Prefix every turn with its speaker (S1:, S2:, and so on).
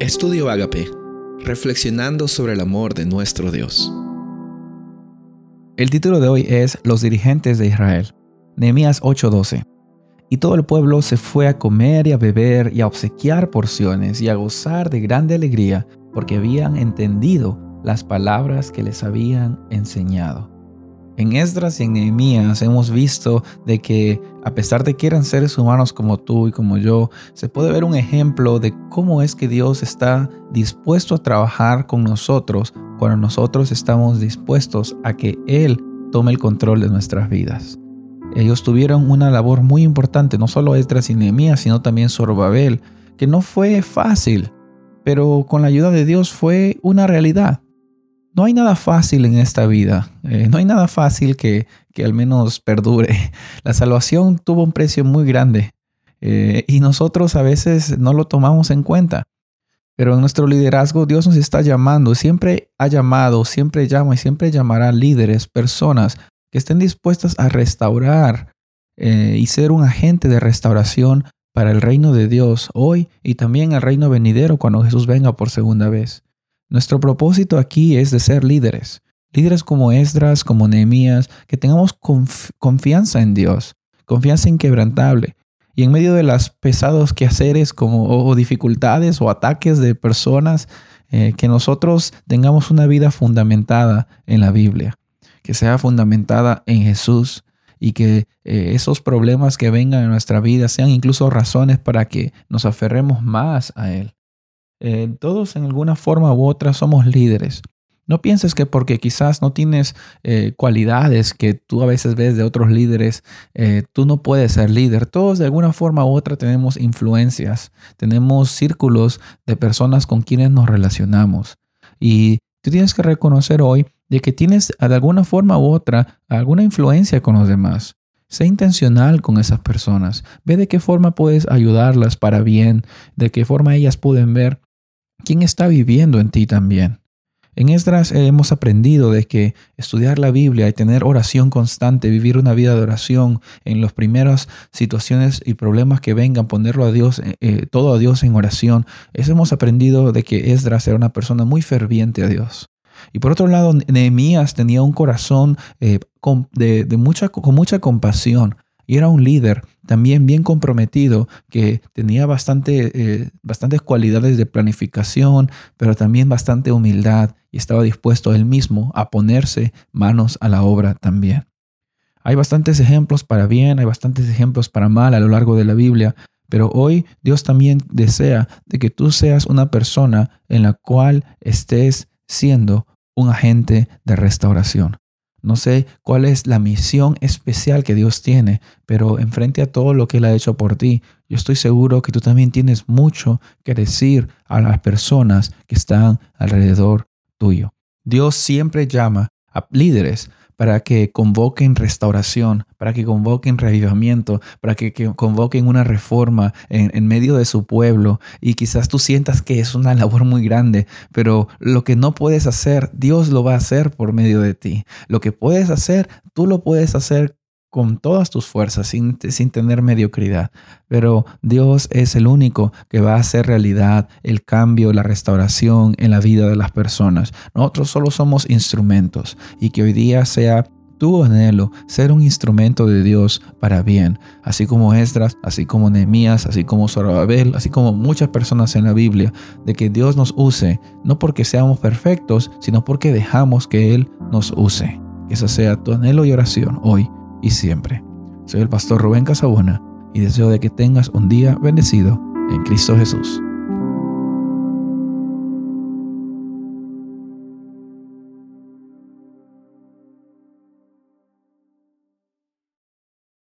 S1: Estudio Agape, reflexionando sobre el amor de nuestro Dios.
S2: El título de hoy es Los dirigentes de Israel, Nehemías 8:12. Y todo el pueblo se fue a comer y a beber y a obsequiar porciones y a gozar de grande alegría, porque habían entendido las palabras que les habían enseñado. En Esdras y en Nehemías hemos visto de que a pesar de que eran seres humanos como tú y como yo, se puede ver un ejemplo de cómo es que Dios está dispuesto a trabajar con nosotros cuando nosotros estamos dispuestos a que Él tome el control de nuestras vidas. Ellos tuvieron una labor muy importante, no solo Esdras y Nehemías, sino también Zorobabel, que no fue fácil, pero con la ayuda de Dios fue una realidad. No hay nada fácil en esta vida, eh, no hay nada fácil que, que, al menos perdure. La salvación tuvo un precio muy grande eh, y nosotros a veces no lo tomamos en cuenta. Pero en nuestro liderazgo Dios nos está llamando, siempre ha llamado, siempre llama y siempre llamará líderes, personas que estén dispuestas a restaurar eh, y ser un agente de restauración para el reino de Dios hoy y también el reino venidero cuando Jesús venga por segunda vez. Nuestro propósito aquí es de ser líderes, líderes como Esdras, como Nehemías, que tengamos confianza en Dios, confianza inquebrantable. Y en medio de las pesados quehaceres como, o, dificultades o ataques de personas, eh, que nosotros tengamos una vida fundamentada en la Biblia, que sea fundamentada en Jesús y que eh, esos problemas que vengan en nuestra vida sean incluso razones para que nos aferremos más a Él. Eh, todos en alguna forma u otra somos líderes. No pienses que porque quizás no tienes eh, cualidades que tú a veces ves de otros líderes, eh, tú no puedes ser líder. Todos de alguna forma u otra tenemos influencias, tenemos círculos de personas con quienes nos relacionamos. Y tú tienes que reconocer hoy de que tienes de alguna forma u otra alguna influencia con los demás. Sé intencional con esas personas. Ve de qué forma puedes ayudarlas para bien, de qué forma ellas pueden ver quién está viviendo en ti también. En Esdras hemos aprendido de que estudiar la Biblia y tener oración constante, vivir una vida de oración en las primeras situaciones y problemas que vengan, ponerlo a Dios, eh, eh, todo a Dios en oración, eso hemos aprendido de que Esdras era una persona muy ferviente a Dios. Y por otro lado, Nehemías tenía un corazón eh, de, mucha, con mucha compasión y era un líder también bien comprometido que tenía bastante, eh, bastantes cualidades de planificación, pero también bastante humildad y estaba dispuesto él mismo a ponerse manos a la obra también. Hay bastantes ejemplos para bien, hay bastantes ejemplos para mal a lo largo de la Biblia, pero hoy Dios también desea de que tú seas una persona en la cual estés siendo un agente de restauración. No sé cuál es la misión especial que Dios tiene, pero enfrente a todo lo que Él ha hecho por ti, yo estoy seguro que tú también tienes mucho que decir a las personas que están alrededor tuyo. Dios siempre llama a líderes para que convoquen restauración, para que convoquen revivimiento, para que, convoquen una reforma en, en, medio de su pueblo. Y quizás tú sientas que es una labor muy grande, pero lo que no puedes hacer, Dios lo va a hacer por medio de ti. Lo que puedes hacer, tú lo puedes hacer con todas tus fuerzas, sin, sin, tener mediocridad. Pero Dios es el único que va a hacer realidad el cambio, la restauración en la vida de las personas. Nosotros solo somos instrumentos y que hoy día sea tu anhelo ser un instrumento de Dios para bien, así como Esdras, así como Nehemías, así como Zorobabel, así como muchas personas en la Biblia, de que Dios nos use, no porque seamos perfectos, sino porque dejamos que Él nos use. Que esa sea tu anhelo y oración hoy y siempre. Soy el pastor Rubén Casabona y deseo de que tengas un día bendecido en Cristo Jesús.